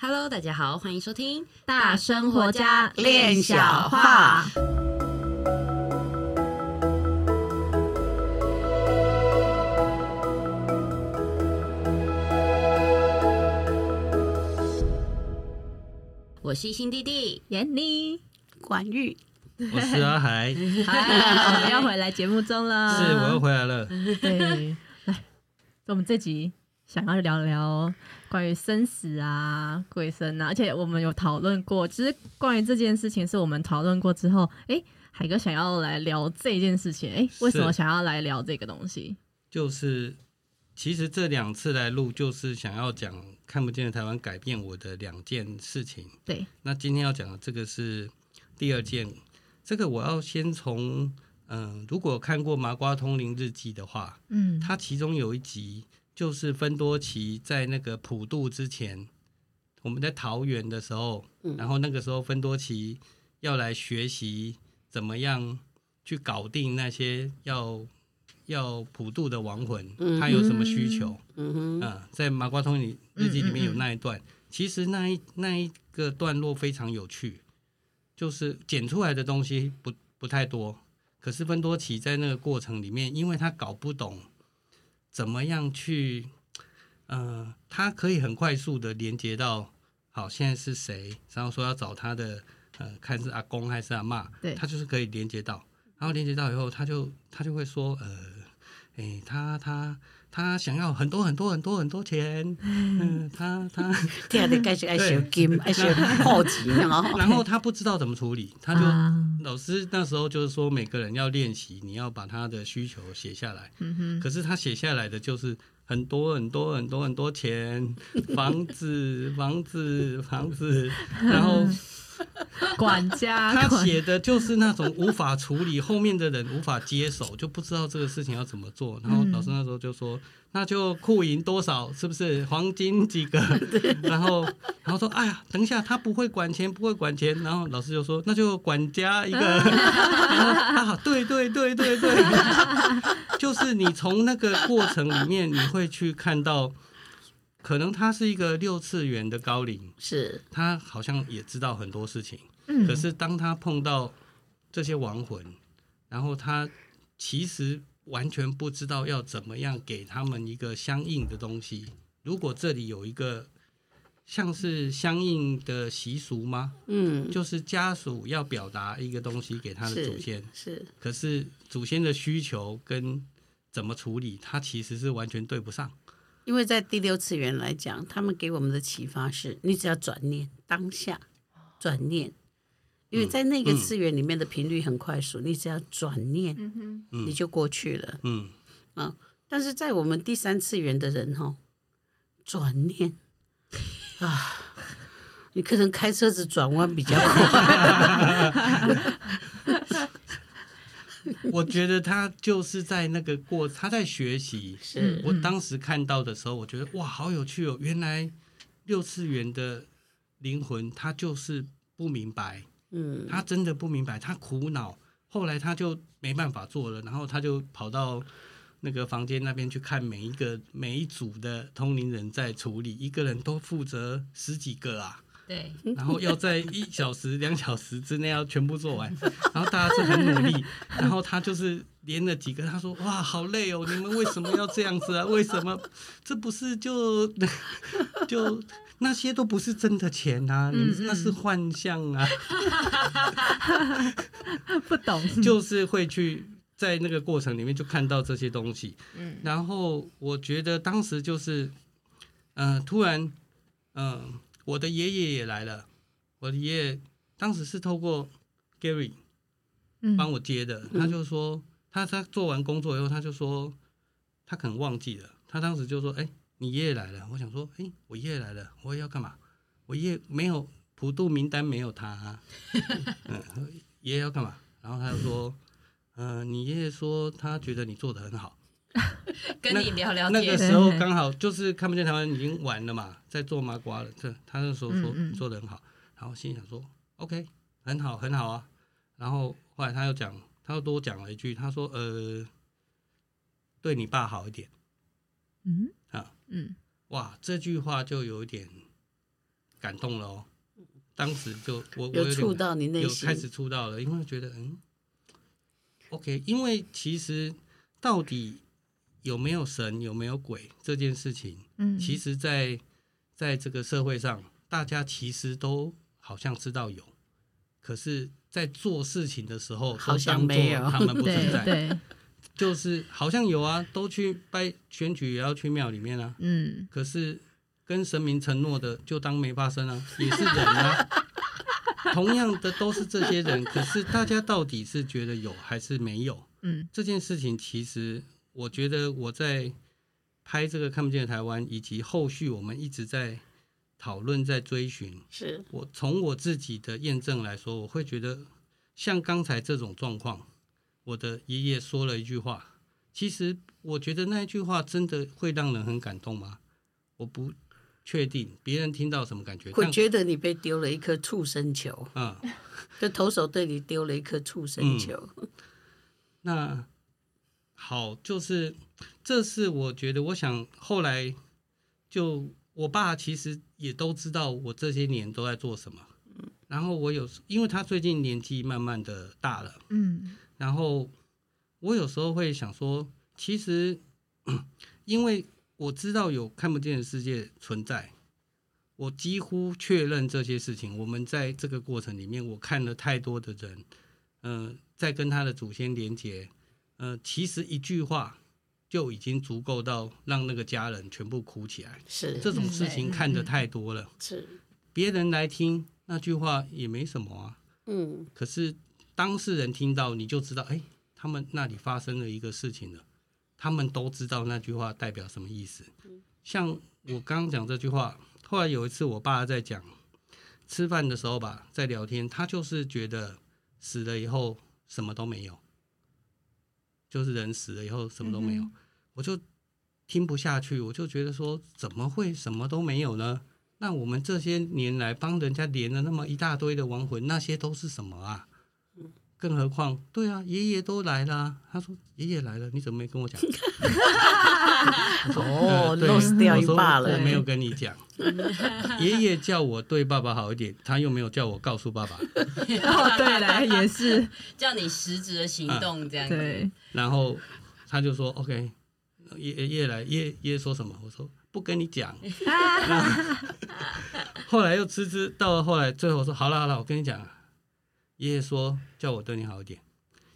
Hello，大家好，欢迎收听大生活家练小话。我是新弟弟闫妮、管玉，我是阿海，我们要回来节目中了。是，我又回来了。对，来，我们这集想要聊聊关于生死啊、鬼神啊，而且我们有讨论过，其实关于这件事情，是我们讨论过之后，哎，海哥想要来聊这件事情，哎，为什么想要来聊这个东西？就是，其实这两次来录，就是想要讲看不见的台湾改变我的两件事情。对，那今天要讲的这个是第二件，这个我要先从，嗯、呃，如果看过《麻瓜通灵日记》的话，嗯，它其中有一集。就是芬多奇在那个普渡之前，我们在桃园的时候，然后那个时候芬多奇要来学习怎么样去搞定那些要要普渡的亡魂，他有什么需求？嗯哼，啊在麻瓜通里日记里面有那一段，其实那一那一个段落非常有趣，就是剪出来的东西不不太多，可是芬多奇在那个过程里面，因为他搞不懂。怎么样去？呃，他可以很快速的连接到，好，现在是谁？然后说要找他的，呃，看是阿公还是阿妈，对，他就是可以连接到。然后连接到以后，他就他就会说，呃，哎，他他。他想要很多很多很多很多钱，嗯，他他第二天开始爱学金，爱学好奇，然后他不知道怎么处理，他就老师那时候就是说，每个人要练习，你要把他的需求写下来。嗯可是他写下来的就是很多很多很多很多钱，房子房子房子，然后。管家，他写的就是那种无法处理，后面的人无法接手，就不知道这个事情要怎么做。然后老师那时候就说：“那就库银多少，是不是黄金几个？”然后，然后说：“哎呀，等一下，他不会管钱，不会管钱。”然后老师就说：“那就管家一个。”然后啊，对对对对对，就是你从那个过程里面，你会去看到。可能他是一个六次元的高龄，是他好像也知道很多事情，嗯，可是当他碰到这些亡魂，然后他其实完全不知道要怎么样给他们一个相应的东西。如果这里有一个像是相应的习俗吗？嗯，就是家属要表达一个东西给他的祖先，是，是，可是祖先的需求跟怎么处理，他其实是完全对不上。因为在第六次元来讲，他们给我们的启发是：你只要转念当下，转念，因为在那个次元里面的频率很快速，你只要转念，你就过去了。嗯，啊，但是在我们第三次元的人哈，转念啊，你可能开车子转弯比较快。我觉得他就是在那个过，他在学习。是我当时看到的时候，我觉得哇，好有趣哦！原来六次元的灵魂，他就是不明白，嗯，他真的不明白，他苦恼。后来他就没办法做了，然后他就跑到那个房间那边去看每一个每一组的通灵人在处理，一个人都负责十几个啊。对，然后要在一小时、两小时之内要全部做完，然后大家是很努力，然后他就是连了几个，他说：“哇，好累哦，你们为什么要这样子啊？为什么？这不是就 就那些都不是真的钱啊，你们那是幻象啊。”不懂，就是会去在那个过程里面就看到这些东西。嗯，然后我觉得当时就是，嗯、呃，突然，嗯、呃。我的爷爷也来了，我的爷爷当时是透过 Gary 帮我接的，嗯、他就说他他做完工作以后，他就说他可能忘记了，他当时就说：“哎、欸，你爷爷来了。”我想说：“哎、欸，我爷爷来了，我也要干嘛？我爷爷没有普渡名单，没有他、爷爷要干嘛？”然后他就说：“嗯、呃，你爷爷说他觉得你做的很好。”跟你聊聊天，那个时候刚好就是看不见台湾已经完了嘛，在做麻瓜了。这他那时候说你做的很好，然后心想说 OK，很好很好啊。然后后来他又讲，他又多讲了一句，他说呃，对你爸好一点。嗯啊嗯，哇，这句话就有一点感动了哦。当时就我我有触到你内心，有开始触到了，因为觉得嗯，OK，因为其实到底有没有神有没有鬼这件事情，嗯，其实在在这个社会上，大家其实都好像知道有，可是，在做事情的时候，好像没有，他们不存在，对，对就是好像有啊，都去拜选举也要去庙里面啊，嗯，可是。跟神明承诺的，就当没发生啊，也是人啊。同样的都是这些人，可是大家到底是觉得有还是没有？嗯，这件事情其实我觉得我在拍这个看不见的台湾，以及后续我们一直在讨论、在追寻。是我从我自己的验证来说，我会觉得像刚才这种状况，我的爷爷说了一句话，其实我觉得那一句话真的会让人很感动吗？我不。确定别人听到什么感觉？会觉得你被丢了一颗畜生球。嗯，就投手对你丢了一颗畜生球。嗯、那好，就是这是我觉得，我想后来就我爸其实也都知道我这些年都在做什么。嗯，然后我有，因为他最近年纪慢慢的大了。嗯，然后我有时候会想说，其实因为。我知道有看不见的世界存在，我几乎确认这些事情。我们在这个过程里面，我看了太多的人，嗯、呃，在跟他的祖先连接，嗯、呃，其实一句话就已经足够到让那个家人全部哭起来。是这种事情看得太多了。是别人来听那句话也没什么啊。嗯。可是当事人听到，你就知道，哎，他们那里发生了一个事情了。他们都知道那句话代表什么意思。像我刚刚讲这句话，后来有一次我爸在讲吃饭的时候吧，在聊天，他就是觉得死了以后什么都没有，就是人死了以后什么都没有，我就听不下去，我就觉得说怎么会什么都没有呢？那我们这些年来帮人家连了那么一大堆的亡魂，那些都是什么啊？更何况，对啊，爷爷都来了。他说：“爷爷来了，你怎么没跟我讲？” 哦，漏掉一半了。我没有跟你讲。爷爷叫我对爸爸好一点，他又没有叫我告诉爸爸。哦，对了，也是叫你实质的行动这样子。对。然后他就说：“OK，爷爷爷来，爷爷说什么？”我说：“不跟你讲。”后来又迟迟到了后来，最后说：“好了好了，我跟你讲。”爷爷说叫我对你好一点，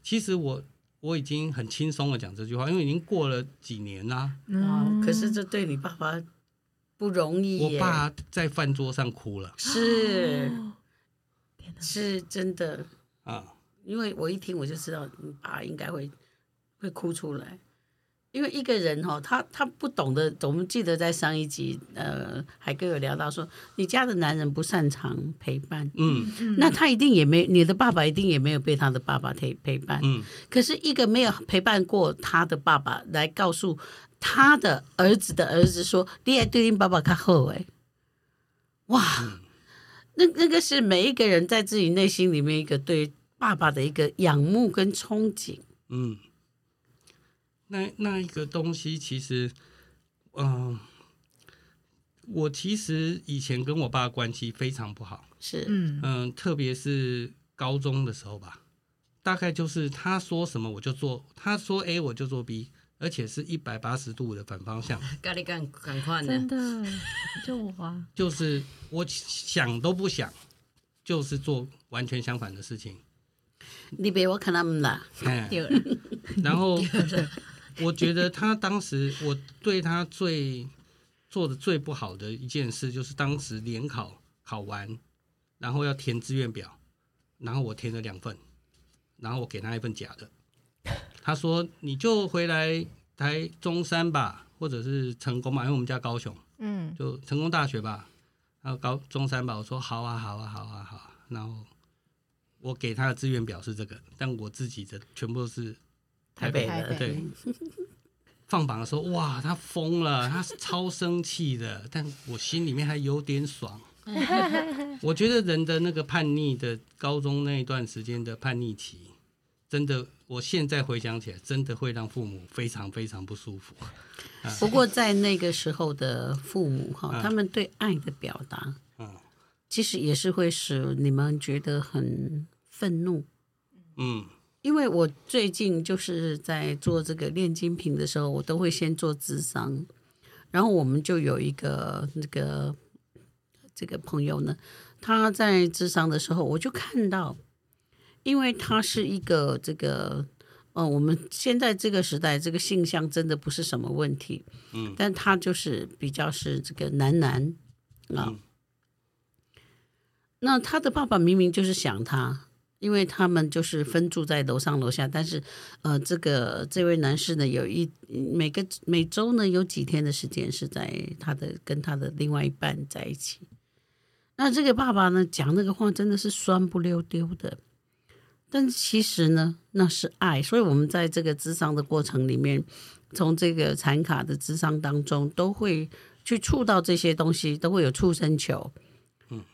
其实我我已经很轻松的讲这句话，因为已经过了几年啦。嗯，可是这对你爸爸不容易。我爸在饭桌上哭了，是，是真的。啊，因为我一听我就知道你爸应该会会哭出来。因为一个人哈，他他不懂得，我们记得在上一集，呃，海哥有聊到说，你家的男人不擅长陪伴，嗯，那他一定也没，你的爸爸一定也没有被他的爸爸陪陪伴，嗯，可是一个没有陪伴过他的爸爸来告诉他的儿子的儿子说，你爱对你爸爸较好哎，哇，那那个是每一个人在自己内心里面一个对爸爸的一个仰慕跟憧憬，嗯。那那一个东西，其实，嗯、呃，我其实以前跟我爸关系非常不好，是，嗯、呃、特别是高中的时候吧，大概就是他说什么我就做，他说 A 我就做 B，而且是一百八十度的反方向。咖喱赶赶快真的，就我啊，就是我想都不想，就是做完全相反的事情。你别我看他们啦，然后。我觉得他当时，我对他最做的最不好的一件事，就是当时联考考完，然后要填志愿表，然后我填了两份，然后我给他一份假的。他说：“你就回来台中山吧，或者是成功嘛，因为我们家高雄，嗯，就成功大学吧，然后高中山吧。”我说：“好啊，好啊，好啊，好啊。”然后我给他的志愿表是这个，但我自己的全部都是。台北的对，放榜的时候，哇，他疯了，他超生气的，但我心里面还有点爽。我觉得人的那个叛逆的高中那一段时间的叛逆期，真的，我现在回想起来，真的会让父母非常非常不舒服。不过在那个时候的父母哈，他们对爱的表达，其实也是会使你们觉得很愤怒。嗯，因为我最近就是在做这个炼金瓶的时候，我都会先做智商，然后我们就有一个那个这个朋友呢，他在智商的时候，我就看到，因为他是一个这个。哦，我们现在这个时代，这个性向真的不是什么问题，嗯，但他就是比较是这个男男啊。嗯、那他的爸爸明明就是想他，因为他们就是分住在楼上楼下，但是呃，这个这位男士呢，有一每个每周呢有几天的时间是在他的跟他的另外一半在一起。那这个爸爸呢，讲那个话真的是酸不溜丢的。但其实呢，那是爱，所以我们在这个智商的过程里面，从这个残卡的智商当中，都会去触到这些东西，都会有触身球，嗯，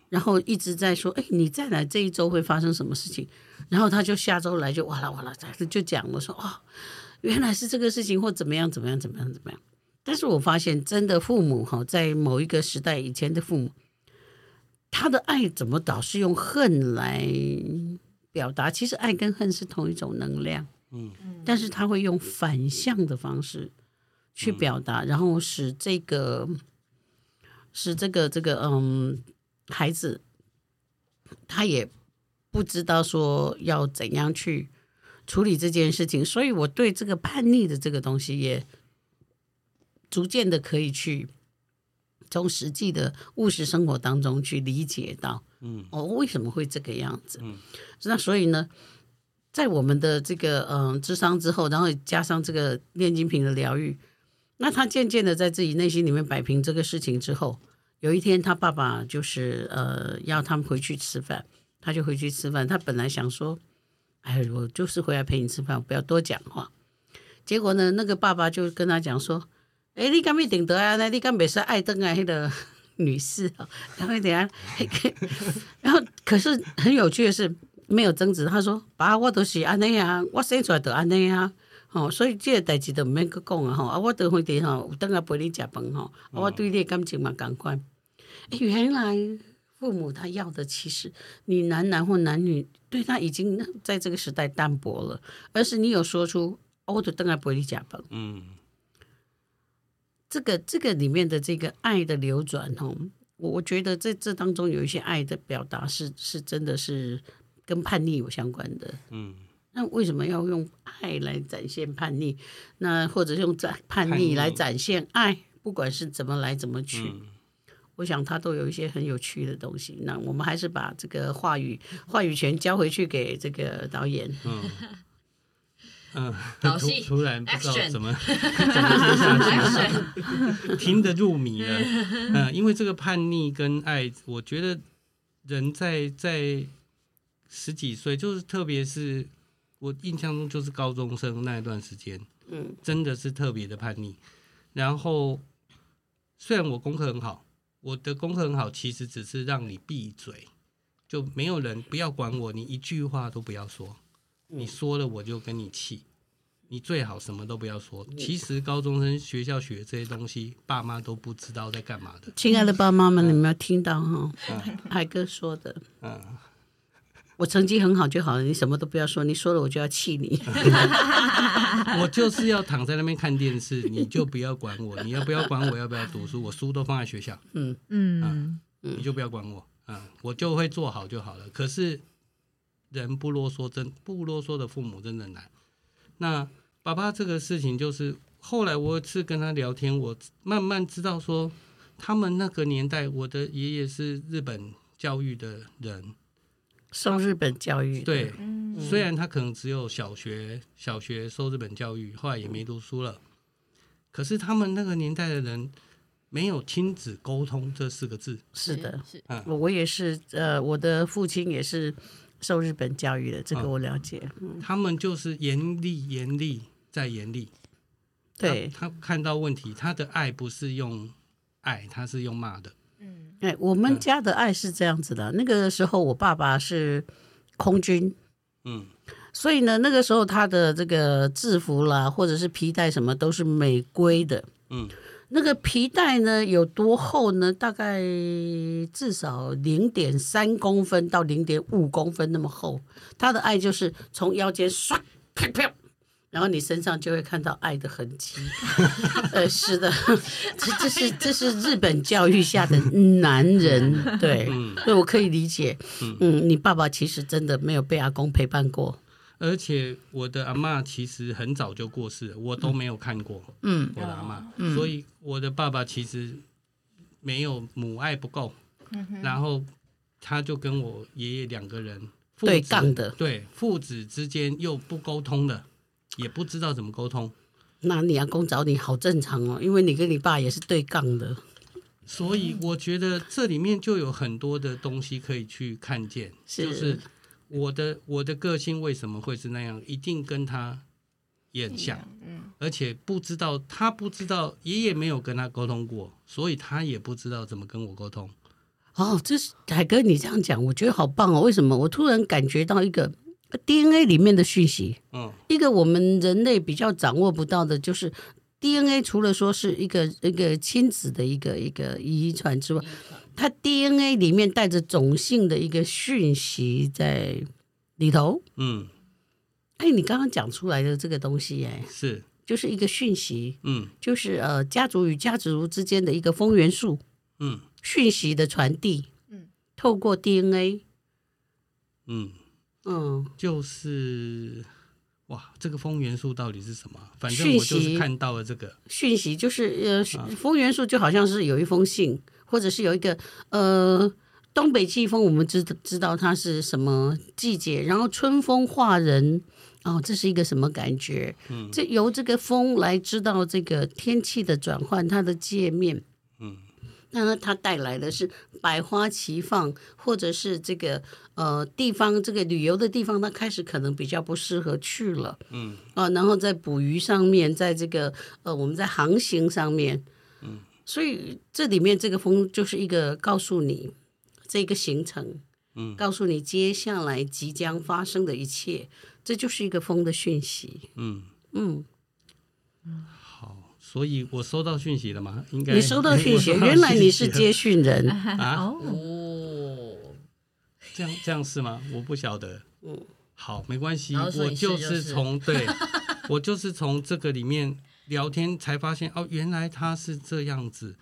然后一直在说，哎，你再来这一周会发生什么事情？然后他就下周来就哇啦哇啦，就讲我说，哦，原来是这个事情，或怎么样怎么样怎么样怎么样。但是我发现，真的父母哈，在某一个时代以前的父母，他的爱怎么导是用恨来？表达其实爱跟恨是同一种能量，嗯，但是他会用反向的方式去表达，然后使这个使这个这个嗯孩子他也不知道说要怎样去处理这件事情，所以我对这个叛逆的这个东西也逐渐的可以去从实际的务实生活当中去理解到。嗯，哦，为什么会这个样子？嗯，那所以呢，在我们的这个嗯智商之后，然后加上这个炼金瓶的疗愈，那他渐渐的在自己内心里面摆平这个事情之后，有一天他爸爸就是呃要他们回去吃饭，他就回去吃饭。他本来想说，哎，我就是回来陪你吃饭，不要多讲话。结果呢，那个爸爸就跟他讲说，哎，你干没顶得啊？那你干没是爱登啊？那个。女士啊，然后等下，然后可是很有趣的是，没有争执。他说：“爸，我都是安尼啊，我生出来就安尼啊，哦，所以这个代志都唔免搁讲啊，吼，啊，我等会点吼，有等下陪你食饭吼，我对你的感情嘛同款。哎，原来父母他要的，其实你男男或男女对他已经在这个时代淡薄了，而是你有说出，我就等下陪你食饭。嗯。这个这个里面的这个爱的流转哦，我我觉得在这当中有一些爱的表达是是真的是跟叛逆有相关的。嗯，那为什么要用爱来展现叛逆？那或者用展叛逆来展现爱？不管是怎么来怎么去，嗯、我想他都有一些很有趣的东西。那我们还是把这个话语话语权交回去给这个导演。嗯。嗯，突突然不知道怎么 怎么接下去，听得入迷了。嗯，因为这个叛逆跟爱，我觉得人在在十几岁，就是特别是我印象中就是高中生那一段时间，嗯，真的是特别的叛逆。然后虽然我功课很好，我的功课很好，其实只是让你闭嘴，就没有人不要管我，你一句话都不要说。你说了我就跟你气，你最好什么都不要说。其实高中生学校学这些东西，爸妈都不知道在干嘛的。亲爱的爸妈们，你们要听到哈？海哥说的，嗯，我成绩很好就好了，你什么都不要说，你说了我就要气你。我就是要躺在那边看电视，你就不要管我。你要不要管我要不要读书？我书都放在学校。嗯嗯，你就不要管我，嗯，我就会做好就好了。可是。人不啰嗦，真不啰嗦的父母真的难。那爸爸这个事情，就是后来我是跟他聊天，我慢慢知道说，他们那个年代，我的爷爷是日本教育的人，受日本教育。对，虽然他可能只有小学，小学受日本教育，后来也没读书了。可是他们那个年代的人，没有亲子沟通这四个字。是的，是，嗯，我也是，呃，我的父亲也是。受日本教育的这个我了解，嗯、他们就是严厉、严厉再严厉。对他，他看到问题，他的爱不是用爱，他是用骂的。嗯，哎，我们家的爱是这样子的。嗯、那个时候，我爸爸是空军，嗯，所以呢，那个时候他的这个制服啦，或者是皮带什么，都是美规的。嗯，那个皮带呢有多厚呢？大概至少零点三公分到零点五公分那么厚。他的爱就是从腰间唰啪啪，然后你身上就会看到爱的痕迹。呃，是的，这这是这是日本教育下的男人，对，所以我可以理解。嗯，你爸爸其实真的没有被阿公陪伴过。而且我的阿妈其实很早就过世了，我都没有看过。嗯，我的阿妈，嗯、所以我的爸爸其实没有母爱不够，然后他就跟我爷爷两个人对杠的，对父子之间又不沟通的，也不知道怎么沟通。那你阿公找你好正常哦，因为你跟你爸也是对杠的，所以我觉得这里面就有很多的东西可以去看见，是就是。我的我的个性为什么会是那样？一定跟他也很像，嗯，而且不知道他不知道，爷爷没有跟他沟通过，所以他也不知道怎么跟我沟通。哦，这是海哥，你这样讲，我觉得好棒哦。为什么？我突然感觉到一个 DNA 里面的讯息，嗯，一个我们人类比较掌握不到的，就是 DNA，除了说是一个一个亲子的一个一个遗传之外。它 DNA 里面带着种性的一个讯息在里头，嗯，哎，你刚刚讲出来的这个东西，哎，是，就是一个讯息，嗯，就是呃，家族与家族之间的一个风元素，嗯，讯息的传递，嗯，透过 DNA，嗯嗯，就是哇，这个风元素到底是什么？反正我就是看到了这个讯息，就是呃，风元素就好像是有一封信。或者是有一个呃东北季风，我们知知道它是什么季节，然后春风化人哦，这是一个什么感觉？嗯，这由这个风来知道这个天气的转换，它的界面，嗯，那它带来的是百花齐放，或者是这个呃地方这个旅游的地方，它开始可能比较不适合去了，嗯。啊，然后在捕鱼上面，在这个呃我们在航行上面，嗯。所以这里面这个风就是一个告诉你这个行程，嗯，告诉你接下来即将发生的一切，这就是一个风的讯息，嗯。嗯。好，所以我收到讯息了吗？应该你收到讯息，原来你是接讯人啊？哦，这样这样是吗？我不晓得。嗯，好，没关系，我就是从对，我就是从这个里面。聊天才发现哦，原来他是这样子。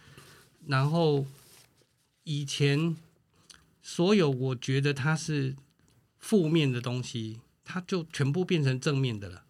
然后以前所有我觉得他是负面的东西，他就全部变成正面的了。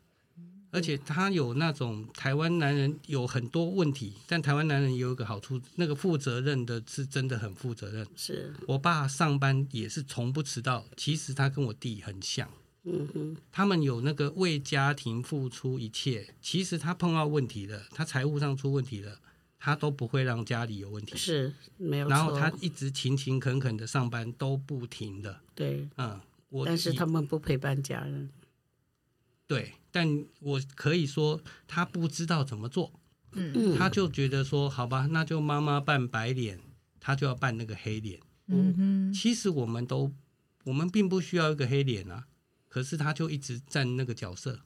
而且他有那种台湾男人有很多问题，但台湾男人有一个好处，那个负责任的是真的很负责任。是我爸上班也是从不迟到，其实他跟我弟很像。嗯哼，他们有那个为家庭付出一切，其实他碰到问题了，他财务上出问题了，他都不会让家里有问题，是没有错。然后他一直勤勤恳恳的上班，都不停的。对，嗯，我但是他们不陪伴家人。对，但我可以说他不知道怎么做，嗯，他就觉得说，好吧，那就妈妈扮白脸，他就要扮那个黑脸。嗯哼，其实我们都，我们并不需要一个黑脸啊。可是他就一直站那个角色，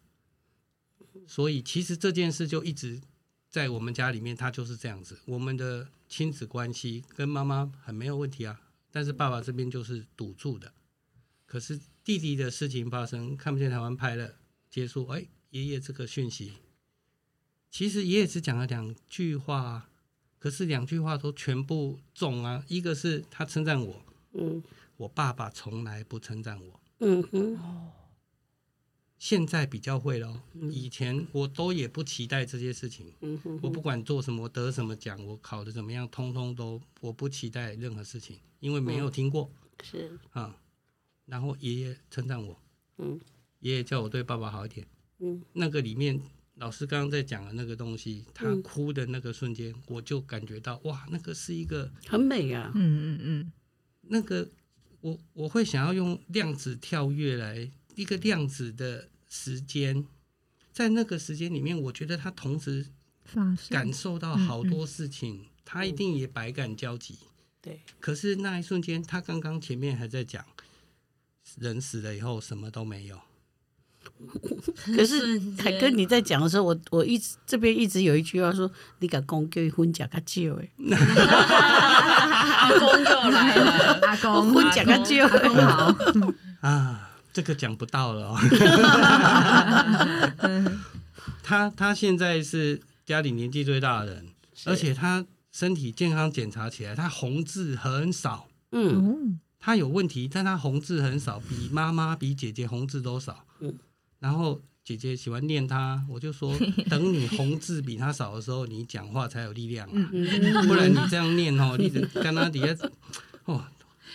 所以其实这件事就一直在我们家里面，他就是这样子。我们的亲子关系跟妈妈很没有问题啊，但是爸爸这边就是堵住的。可是弟弟的事情发生，看不见台湾拍了结束，哎，爷爷这个讯息，其实爷爷只讲了两句话，可是两句话都全部中啊。一个是他称赞我，嗯，我爸爸从来不称赞我，嗯哼。现在比较会了，以前我都也不期待这些事情。嗯、哼哼我不管做什么，得什么奖，我考的怎么样，通通都我不期待任何事情，因为没有听过。嗯、是啊，然后爷爷称赞我，嗯，爷爷叫我对爸爸好一点。嗯，那个里面老师刚刚在讲的那个东西，他哭的那个瞬间，嗯、我就感觉到哇，那个是一个很美啊。嗯嗯嗯，那个我我会想要用量子跳跃来。一个量子的时间，在那个时间里面，我觉得他同时感受到好多事情，嗯嗯、他一定也百感交集。对，可是那一瞬间，他刚刚前面还在讲，人死了以后什么都没有，可是 海哥你在讲的时候，我我一直这边一直有一句话说，你敢公叫婚假个旧哎，阿公就来了，阿公婚假较少，阿公好啊，这个讲不到了哦。他他现在是家里年纪最大的人，而且他身体健康检查起来，他红痣很少。嗯，他有问题，但他红痣很少，比妈妈比姐姐红痣都少。嗯，然后姐姐喜欢念他，我就说，等你红字比他少的时候，你讲话才有力量啊，不然你这样念哦，你跟他底下哦，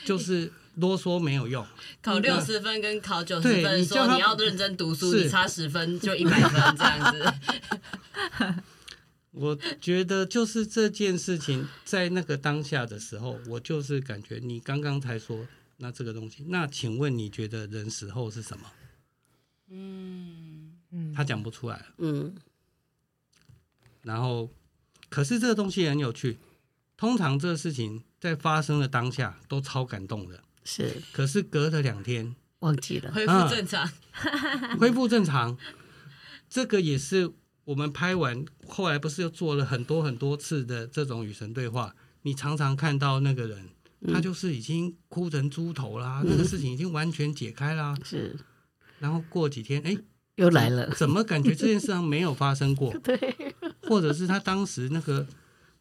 就是。啰嗦没有用，考六十分跟考九十分说，说你要认真读书，你差十分就一百分这样子。我觉得就是这件事情在那个当下的时候，我就是感觉你刚刚才说那这个东西，那请问你觉得人死后是什么？嗯嗯，他讲不出来。嗯，然后可是这个东西很有趣，通常这个事情在发生的当下都超感动的。是，可是隔了两天忘记了，恢复正常，啊、恢复正常。这个也是我们拍完后来不是又做了很多很多次的这种与神对话？你常常看到那个人，嗯、他就是已经哭成猪头啦，嗯、那个事情已经完全解开啦。是，然后过几天，哎，又来了，怎么感觉这件事上没有发生过？对，或者是他当时那个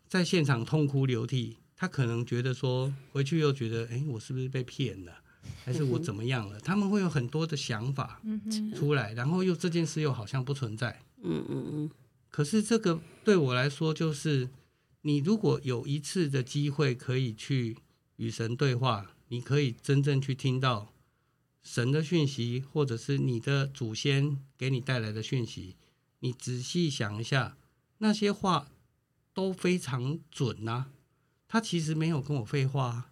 在现场痛哭流涕。他可能觉得说回去又觉得，哎，我是不是被骗了，还是我怎么样了？他们会有很多的想法出来，然后又这件事又好像不存在。嗯嗯嗯。可是这个对我来说，就是你如果有一次的机会可以去与神对话，你可以真正去听到神的讯息，或者是你的祖先给你带来的讯息。你仔细想一下，那些话都非常准呐。他其实没有跟我废话，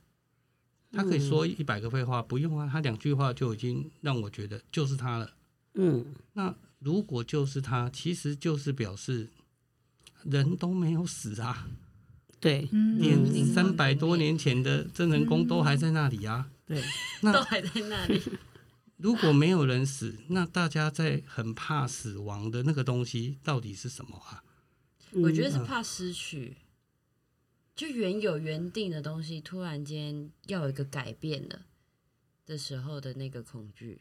他可以说一百个废话，不用啊，他两句话就已经让我觉得就是他了。嗯，那如果就是他，其实就是表示人都没有死啊。对，连三百多年前的真人公都还在那里啊。对，那都还在那里。如果没有人死，那大家在很怕死亡的那个东西到底是什么啊？我觉得是怕失去。就原有原定的东西，突然间要有一个改变了的时候的那个恐惧。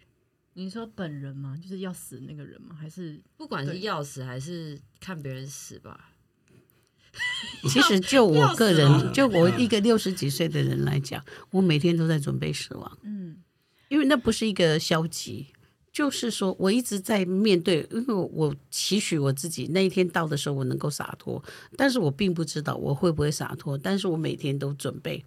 你说本人吗？就是要死那个人吗？还是不管是要死还是看别人死吧？其实就我个人，就我一个六十几岁的人来讲，我每天都在准备死亡。嗯，因为那不是一个消极。就是说，我一直在面对，因为我期许我自己那一天到的时候，我能够洒脱，但是我并不知道我会不会洒脱，但是我每天都准备，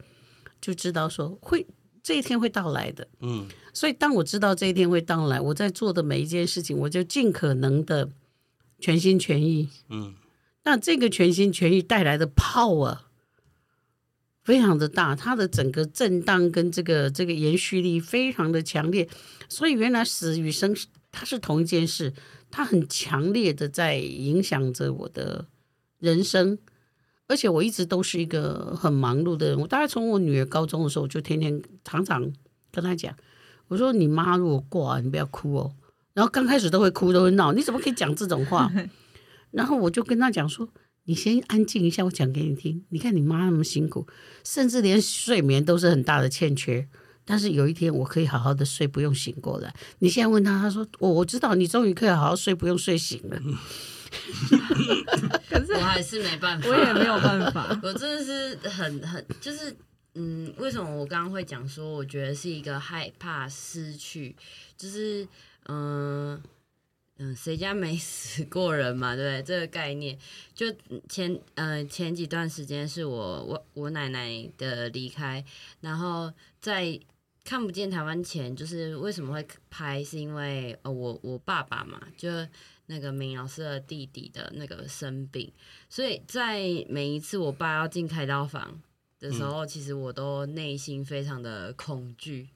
就知道说会这一天会到来的，嗯，所以当我知道这一天会到来，我在做的每一件事情，我就尽可能的全心全意，嗯，那这个全心全意带来的 power。非常的大，它的整个震荡跟这个这个延续力非常的强烈，所以原来死与生它是同一件事，它很强烈的在影响着我的人生，而且我一直都是一个很忙碌的人。我大概从我女儿高中的时候，我就天天常常跟她讲，我说你妈如果挂，你不要哭哦。然后刚开始都会哭，都会闹，你怎么可以讲这种话？然后我就跟他讲说。你先安静一下，我讲给你听。你看你妈那么辛苦，甚至连睡眠都是很大的欠缺。但是有一天我可以好好的睡，不用醒过来。你现在问他，他说：“我我知道你终于可以好好睡，不用睡醒了。”可是我还是没办法，我也没有办法。我真的是很很就是嗯，为什么我刚刚会讲说，我觉得是一个害怕失去，就是嗯。嗯，谁家没 死过人嘛？对不对？这个概念，就前呃前几段时间是我我我奶奶的离开，然后在看不见台湾前，就是为什么会拍，是因为呃我我爸爸嘛，就那个明老师的弟弟的那个生病，所以在每一次我爸要进开刀房的时候，嗯、其实我都内心非常的恐惧。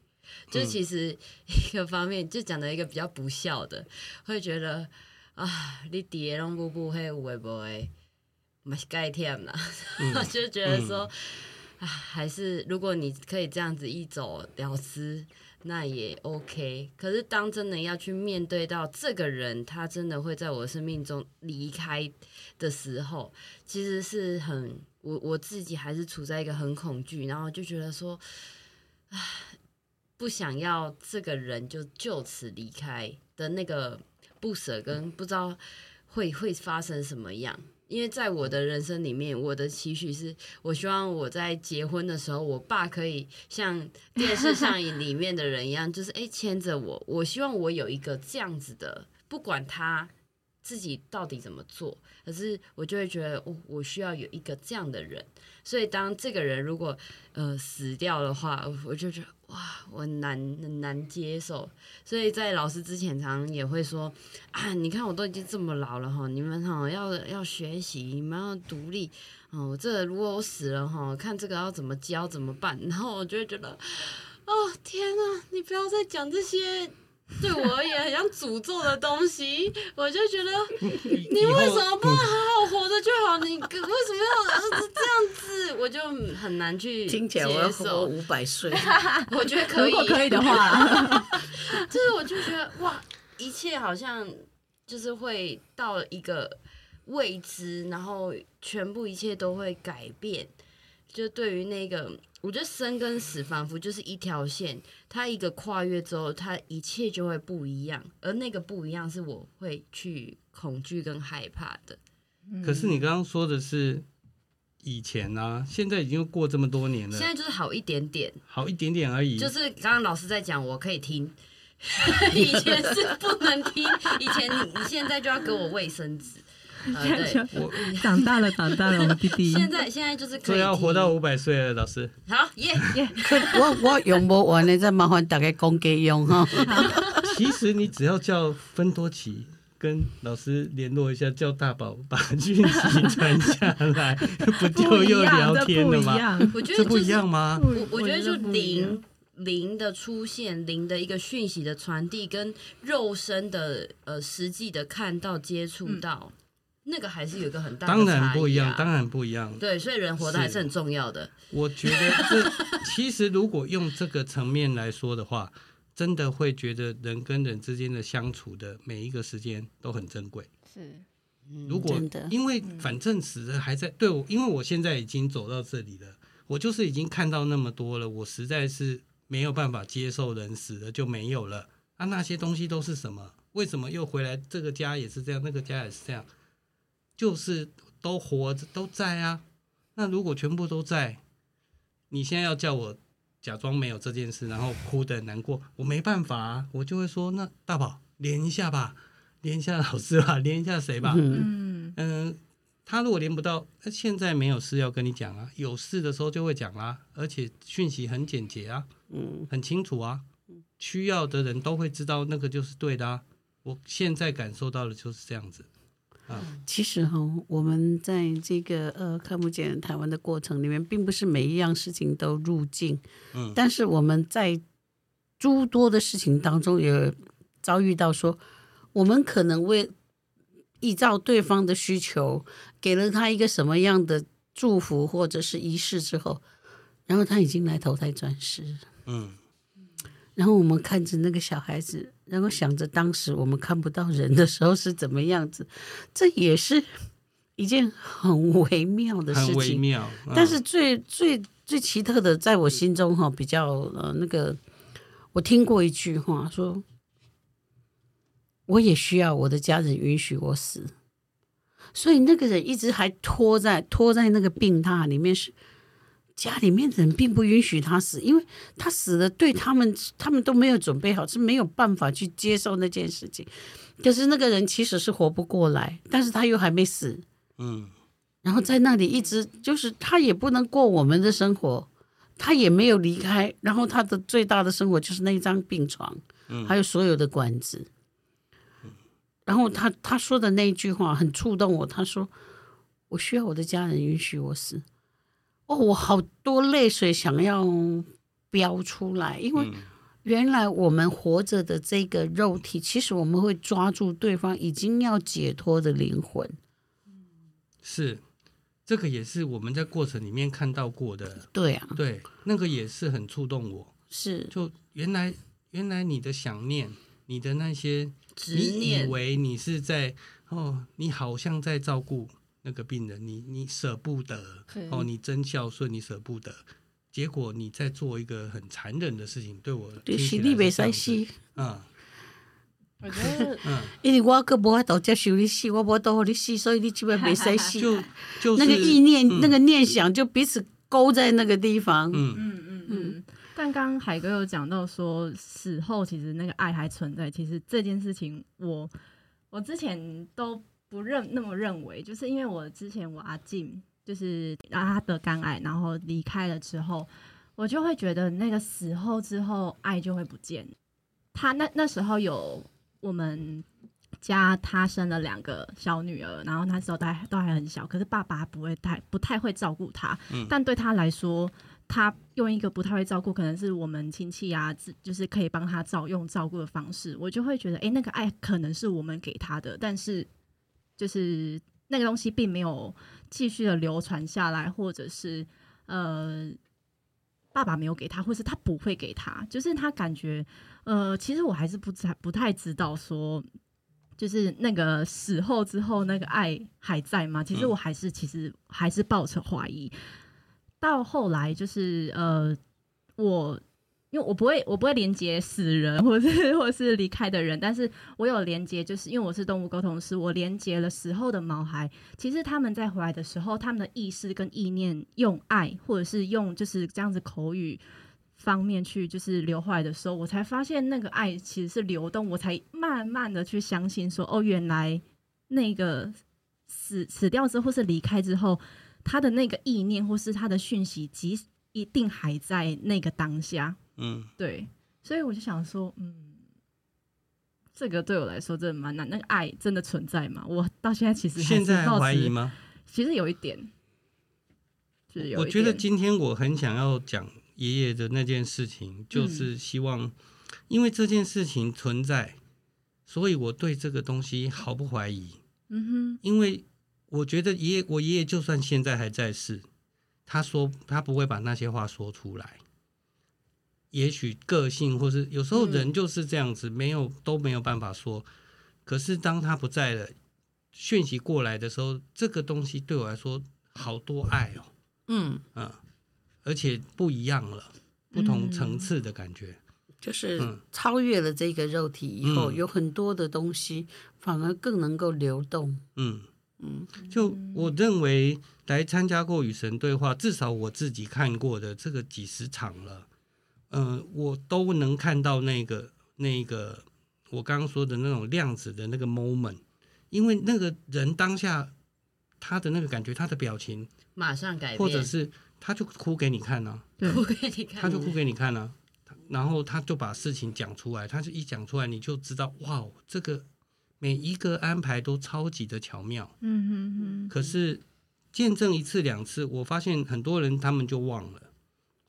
就其实一个方面，就讲的一个比较不孝的，会觉得啊，你爹拢不不会会不会，蛮是该甜啦，就觉得说啊，还是如果你可以这样子一走了之，那也 OK。可是当真的要去面对到这个人，他真的会在我生命中离开的时候，其实是很我我自己还是处在一个很恐惧，然后就觉得说，啊，不想要这个人就就此离开的那个不舍跟不知道会会发生什么样。因为在我的人生里面，我的期许是我希望我在结婚的时候，我爸可以像电视上 里面的人一样，就是诶牵着我。我希望我有一个这样子的，不管他自己到底怎么做，可是我就会觉得，我我需要有一个这样的人。所以当这个人如果呃死掉的话，我就觉得。哇，我难很难接受，所以在老师之前常常也会说啊，你看我都已经这么老了哈，你们哈要要学习，你们要独立哦。这如果我死了哈，看这个要怎么教怎么办？然后我就会觉得，哦天呐，你不要再讲这些。对我而言很像诅咒的东西，我就觉得你为什么不能好好活着就好？你为什么要这样子？我就很难去接受。听起来我要活五百岁，我觉得可以，如果可以的话，就是我就觉得哇，一切好像就是会到一个未知，然后全部一切都会改变。就对于那个。我觉得生跟死仿佛就是一条线，它一个跨越之后，它一切就会不一样，而那个不一样是我会去恐惧跟害怕的。可是你刚刚说的是以前啊，现在已经过这么多年了，现在就是好一点点，好一点点而已。就是刚刚老师在讲，我可以听，以前是不能听，以前你你现在就要给我卫生纸。啊、对，我 长大了，长大了，我弟弟。现在现在就是可以要活到五百岁了，老师。好，耶耶。我我用不完的，再麻烦大家公给用哈。其实你只要叫芬多奇跟老师联络一下，叫大宝把讯息传下来，不就又聊天了吗？我觉得这不一样吗？我我觉得就零零的出现，零的一个讯息的传递，跟肉身的呃实际的看到接触到。嗯那个还是有一个很大的啊，当然不一样，当然不一样。对，所以人活得还是很重要的。我觉得这 其实如果用这个层面来说的话，真的会觉得人跟人之间的相处的每一个时间都很珍贵。是，如果因为反正死的还在，对我，因为我现在已经走到这里了，我就是已经看到那么多了，我实在是没有办法接受人死了就没有了啊！那些东西都是什么？为什么又回来？这个家也是这样，那个家也是这样。就是都活着都在啊，那如果全部都在，你现在要叫我假装没有这件事，然后哭的难过，我没办法啊，我就会说，那大宝连一下吧，连一下老师吧，连一下谁吧，嗯。嗯、呃，他如果连不到，那现在没有事要跟你讲啊，有事的时候就会讲啦，而且讯息很简洁啊，嗯，很清楚啊，需要的人都会知道那个就是对的啊，我现在感受到的就是这样子。其实哈，我们在这个呃看不见台湾的过程里面，并不是每一样事情都入境，嗯，但是我们在诸多的事情当中，也遭遇到说，我们可能为依照对方的需求，给了他一个什么样的祝福或者是仪式之后，然后他已经来投胎转世，嗯。然后我们看着那个小孩子，然后想着当时我们看不到人的时候是怎么样子，这也是一件很微妙的事情。很微妙。嗯、但是最最最奇特的，在我心中哈，比较呃那个，我听过一句话说，我也需要我的家人允许我死，所以那个人一直还拖在拖在那个病榻里面是。家里面的人并不允许他死，因为他死了，对他们他们都没有准备好，是没有办法去接受那件事情。可是那个人其实是活不过来，但是他又还没死，嗯，然后在那里一直就是他也不能过我们的生活，他也没有离开，然后他的最大的生活就是那一张病床，嗯，还有所有的管子。然后他他说的那一句话很触动我，他说：“我需要我的家人允许我死。”哦，我好多泪水想要飙出来，因为原来我们活着的这个肉体，其实我们会抓住对方已经要解脱的灵魂。是，这个也是我们在过程里面看到过的。对啊，对，那个也是很触动我。是，就原来原来你的想念，你的那些执你念以为你是在哦，你好像在照顾那个病人，你你舍不得哦，你真孝顺，你舍不得，结果你在做一个很残忍的事情，对我对，是你没在死，嗯。我觉得，嗯，因为我可无法度接受你死，我无法度你死，所以你基本没使死。就就那个意念，嗯、那个念想，就彼此勾在那个地方。嗯嗯嗯嗯。但刚刚海哥有讲到说，死后其实那个爱还存在。其实这件事情我，我我之前都不认那么认为，就是因为我之前我阿静就是让他得肝癌，然后离开了之后，我就会觉得那个死后之后爱就会不见。他那那时候有。我们家他生了两个小女儿，然后那时候都还都还很小，可是爸爸不会太不太会照顾他，嗯、但对他来说，他用一个不太会照顾，可能是我们亲戚啊，就是可以帮他照用照顾的方式，我就会觉得，哎、欸，那个爱可能是我们给他的，但是就是那个东西并没有继续的流传下来，或者是呃。爸爸没有给他，或是他不会给他，就是他感觉，呃，其实我还是不太不太知道说，就是那个死后之后那个爱还在吗？其实我还是其实还是抱着怀疑。到后来就是呃，我。因为我不会，我不会连接死人，或是或是离开的人，但是我有连接，就是因为我是动物沟通师，我连接了死后的毛孩。其实他们在回来的时候，他们的意识跟意念，用爱或者是用就是这样子口语方面去就是流回来的时候，我才发现那个爱其实是流动，我才慢慢的去相信说，哦，原来那个死死掉之后或是离开之后，他的那个意念或是他的讯息，即一定还在那个当下。嗯，对，所以我就想说，嗯，这个对我来说真的蛮难。那个爱真的存在吗？我到现在其实还现在还怀疑吗？其实有一点，就是有。我觉得今天我很想要讲爷爷的那件事情，就是希望，嗯、因为这件事情存在，所以我对这个东西毫不怀疑。嗯哼，因为我觉得爷爷，我爷爷就算现在还在世，他说他不会把那些话说出来。也许个性，或是有时候人就是这样子，没有都没有办法说。可是当他不在了，讯息过来的时候，这个东西对我来说好多爱哦，嗯嗯，而且不一样了，不同层次的感觉，就是超越了这个肉体以后，有很多的东西反而更能够流动。嗯嗯，就我认为来参加过与神对话，至少我自己看过的这个几十场了。嗯、呃，我都能看到那个那个我刚刚说的那种量子的那个 moment，因为那个人当下他的那个感觉，他的表情马上改变，或者是他就哭给你看呢、啊，哭给你看，他就哭给你看呢、啊，然后他就把事情讲出来，他就一讲出来，你就知道哇，这个每一个安排都超级的巧妙，嗯哼哼。可是见证一次两次，我发现很多人他们就忘了，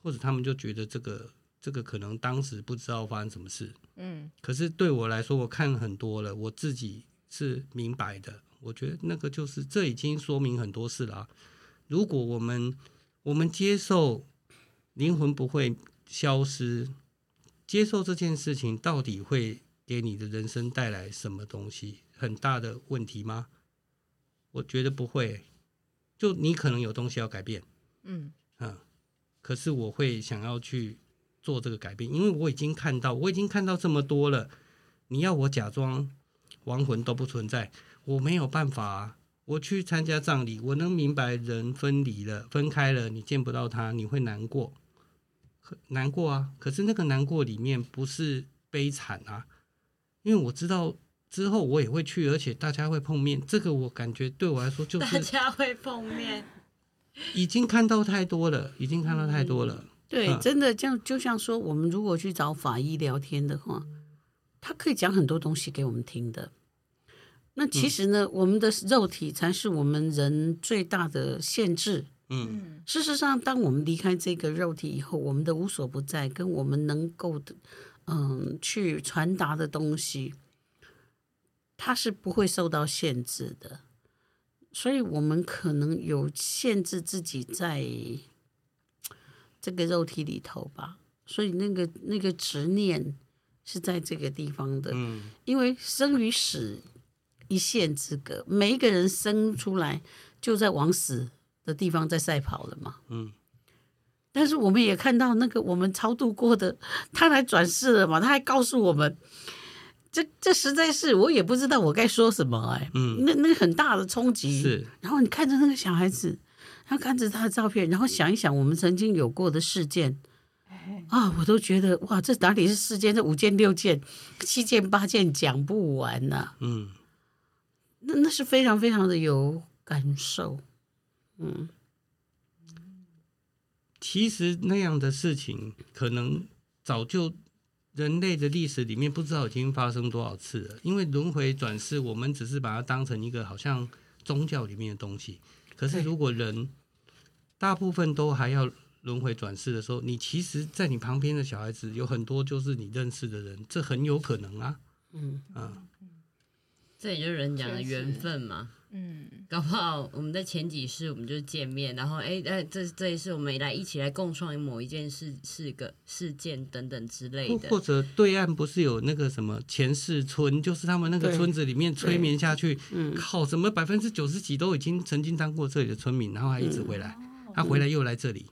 或者他们就觉得这个。这个可能当时不知道发生什么事，嗯，可是对我来说，我看很多了，我自己是明白的。我觉得那个就是，这已经说明很多事了啊。如果我们我们接受灵魂不会消失，接受这件事情，到底会给你的人生带来什么东西？很大的问题吗？我觉得不会。就你可能有东西要改变，嗯嗯，可是我会想要去。做这个改变，因为我已经看到，我已经看到这么多了。你要我假装亡魂都不存在，我没有办法啊。我去参加葬礼，我能明白人分离了、分开了，你见不到他，你会难过，难过啊。可是那个难过里面不是悲惨啊，因为我知道之后我也会去，而且大家会碰面。这个我感觉对我来说就是大家会碰面，已经看到太多了，已经看到太多了。对，真的，这样就像说，我们如果去找法医聊天的话，他可以讲很多东西给我们听的。那其实呢，嗯、我们的肉体才是我们人最大的限制。嗯，事实上，当我们离开这个肉体以后，我们的无所不在，跟我们能够的，嗯，去传达的东西，它是不会受到限制的。所以我们可能有限制自己在这个肉体里头吧。所以那个那个执念是在这个地方的，嗯，因为生与死一线之隔，每一个人生出来就在往死的地方在赛跑了嘛，嗯。但是我们也看到那个我们超度过的，他来转世了嘛，他还告诉我们，这这实在是我也不知道我该说什么哎，嗯，那那个很大的冲击是。然后你看着那个小孩子，他看着他的照片，然后想一想我们曾经有过的事件。啊，我都觉得哇，这哪里是事件？这五件、六件、七件、八件讲不完呐、啊。嗯，那那是非常非常的有感受。嗯，其实那样的事情，可能早就人类的历史里面不知道已经发生多少次了。因为轮回转世，我们只是把它当成一个好像宗教里面的东西。可是如果人大部分都还要。轮回转世的时候，你其实，在你旁边的小孩子有很多就是你认识的人，这很有可能啊。嗯啊，这也就是人讲的缘分嘛。嗯，搞不好我们在前几世我们就见面，然后哎哎，这这一世我们来一起来共创某一件事、是个事件等等之类的。或者对岸不是有那个什么前世村，就是他们那个村子里面催眠下去，靠什么百分之九十几都已经曾经当过这里的村民，然后还一直回来，嗯、他回来又来这里。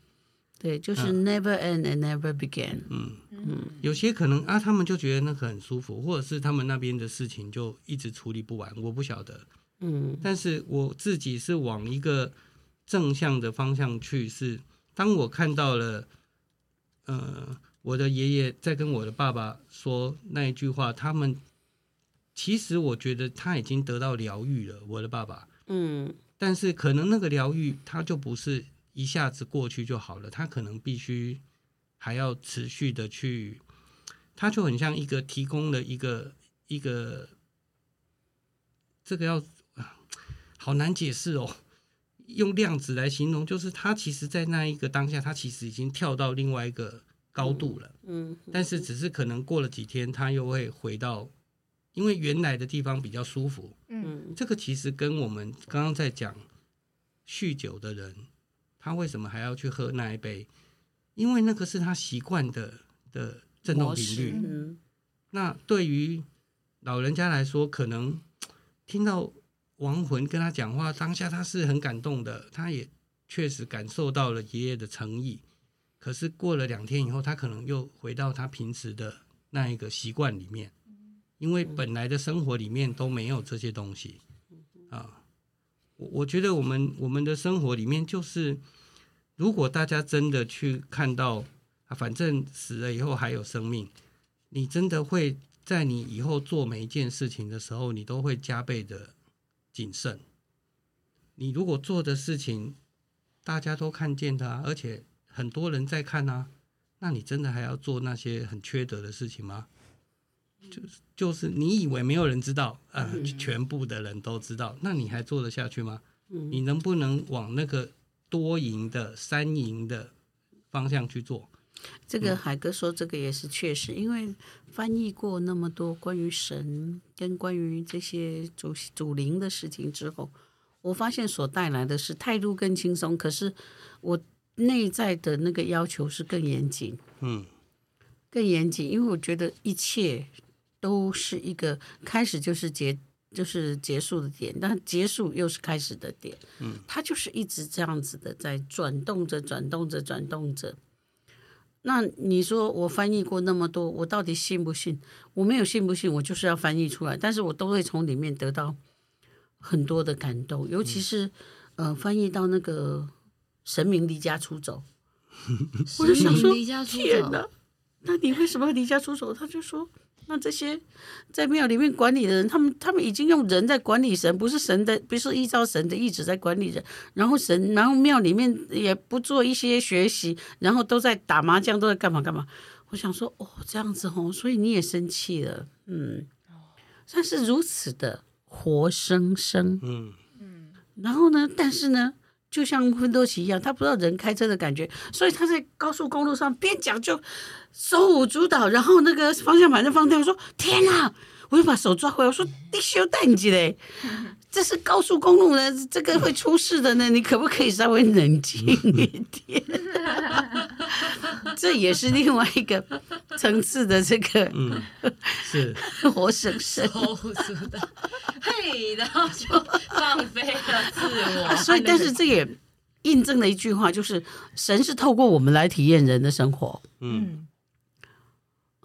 对，就是 never end and never begin。嗯嗯，有些可能啊，他们就觉得那个很舒服，或者是他们那边的事情就一直处理不完，我不晓得。嗯，但是我自己是往一个正向的方向去，是当我看到了，呃，我的爷爷在跟我的爸爸说那一句话，他们其实我觉得他已经得到疗愈了，我的爸爸。嗯，但是可能那个疗愈他就不是。一下子过去就好了，他可能必须还要持续的去，他就很像一个提供了一个一个，这个要好难解释哦，用量子来形容，就是它其实在那一个当下，它其实已经跳到另外一个高度了，嗯，但是只是可能过了几天，它又会回到，因为原来的地方比较舒服，嗯，这个其实跟我们刚刚在讲酗酒的人。他为什么还要去喝那一杯？因为那个是他习惯的的振动频率。嗯、那对于老人家来说，可能听到亡魂跟他讲话，当下他是很感动的，他也确实感受到了爷爷的诚意。可是过了两天以后，他可能又回到他平时的那一个习惯里面，因为本来的生活里面都没有这些东西啊。我我觉得我们我们的生活里面就是。如果大家真的去看到啊，反正死了以后还有生命，你真的会在你以后做每一件事情的时候，你都会加倍的谨慎。你如果做的事情大家都看见它，而且很多人在看啊，那你真的还要做那些很缺德的事情吗？就是就是你以为没有人知道啊，全部的人都知道，那你还做得下去吗？你能不能往那个？多赢的三赢的方向去做，这个海哥说这个也是确实，因为翻译过那么多关于神跟关于这些主主灵的事情之后，我发现所带来的是态度更轻松，可是我内在的那个要求是更严谨，嗯，更严谨，因为我觉得一切都是一个开始就是结。就是结束的点，但结束又是开始的点。嗯，它就是一直这样子的在转动着、转动着、转动着。那你说我翻译过那么多，我到底信不信？我没有信不信，我就是要翻译出来。但是我都会从里面得到很多的感动，尤其是、嗯、呃，翻译到那个神明离家出走，我就想说：天哪，那你为什么要离家出走？他就说。那这些在庙里面管理的人，他们他们已经用人在管理神，不是神的，不是依照神的意志在管理人。然后神，然后庙里面也不做一些学习，然后都在打麻将，都在干嘛干嘛。我想说，哦，这样子哦，所以你也生气了，嗯，但是如此的活生生，嗯嗯，然后呢，但是呢。就像芬多奇一样，他不知道人开车的感觉，所以他在高速公路上边讲就手舞足蹈，然后那个方向盘就放掉，我说：“天哪！”我就把手抓回来，我说：“你修淡季嘞，这是高速公路呢，这个会出事的呢，你可不可以稍微冷静一点？这也是另外一个层次的这个，嗯，是活生生的，嘿，然后就放飞了自我。所以，但是这也印证了一句话，就是神是透过我们来体验人的生活。嗯，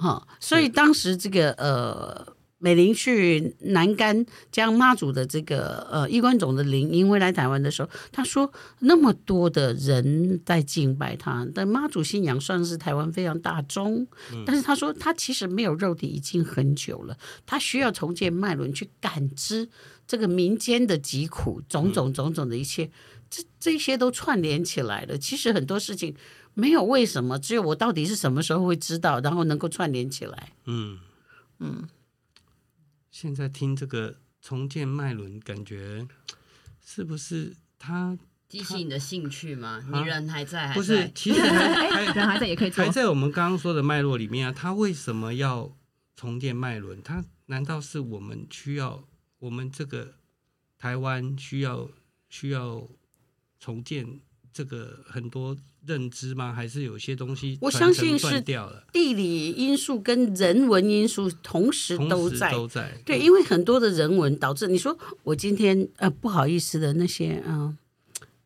哈，所以当时这个呃。美玲去南干将妈祖的这个呃衣冠冢的灵因为来台湾的时候，他说那么多的人在敬拜他，但妈祖信仰算是台湾非常大宗。但是他说他其实没有肉体已经很久了，他需要重建脉轮去感知这个民间的疾苦，种种种种的一切，这这些都串联起来了。其实很多事情没有为什么，只有我到底是什么时候会知道，然后能够串联起来。嗯嗯。现在听这个重建脉轮，感觉是不是他激起你的兴趣吗？你人还在？还在不是，其实还 还人还在也可以做。还在我们刚刚说的脉络里面啊，他为什么要重建脉轮？他难道是我们需要我们这个台湾需要需要重建这个很多？认知吗？还是有些东西？我相信是地理因素跟人文因素同时都在。都在。对，因为很多的人文导致你说我今天呃不好意思的那些嗯、呃、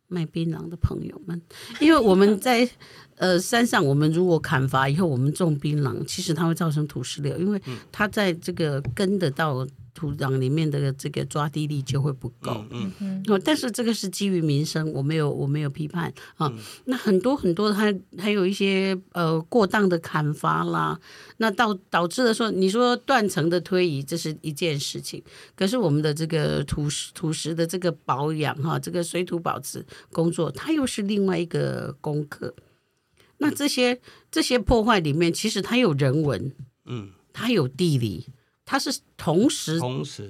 卖槟榔的朋友们，因为我们在呃山上，我们如果砍伐以后，我们种槟榔，其实它会造成土石流，因为它在这个根的到。土壤里面的这个抓地力就会不够，嗯嗯，但是这个是基于民生，我没有我没有批判啊。嗯、那很多很多还还有一些呃过当的砍伐啦，那导导致的说，你说断层的推移，这是一件事情，可是我们的这个土石土石的这个保养哈，这个水土保持工作，它又是另外一个功课。那这些这些破坏里面，其实它有人文，嗯，它有地理。它是同时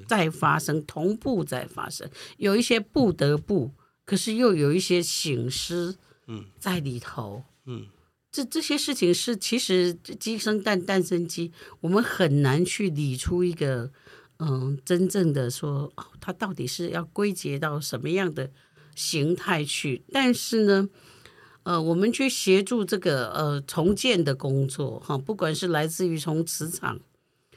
在发生，同，同步在发生，有一些不得不，可是又有一些醒思，嗯，在里头，嗯，嗯这这些事情是其实鸡生蛋，蛋生鸡，我们很难去理出一个，嗯，真正的说，哦，它到底是要归结到什么样的形态去？但是呢，呃，我们去协助这个呃重建的工作，哈，不管是来自于从磁场。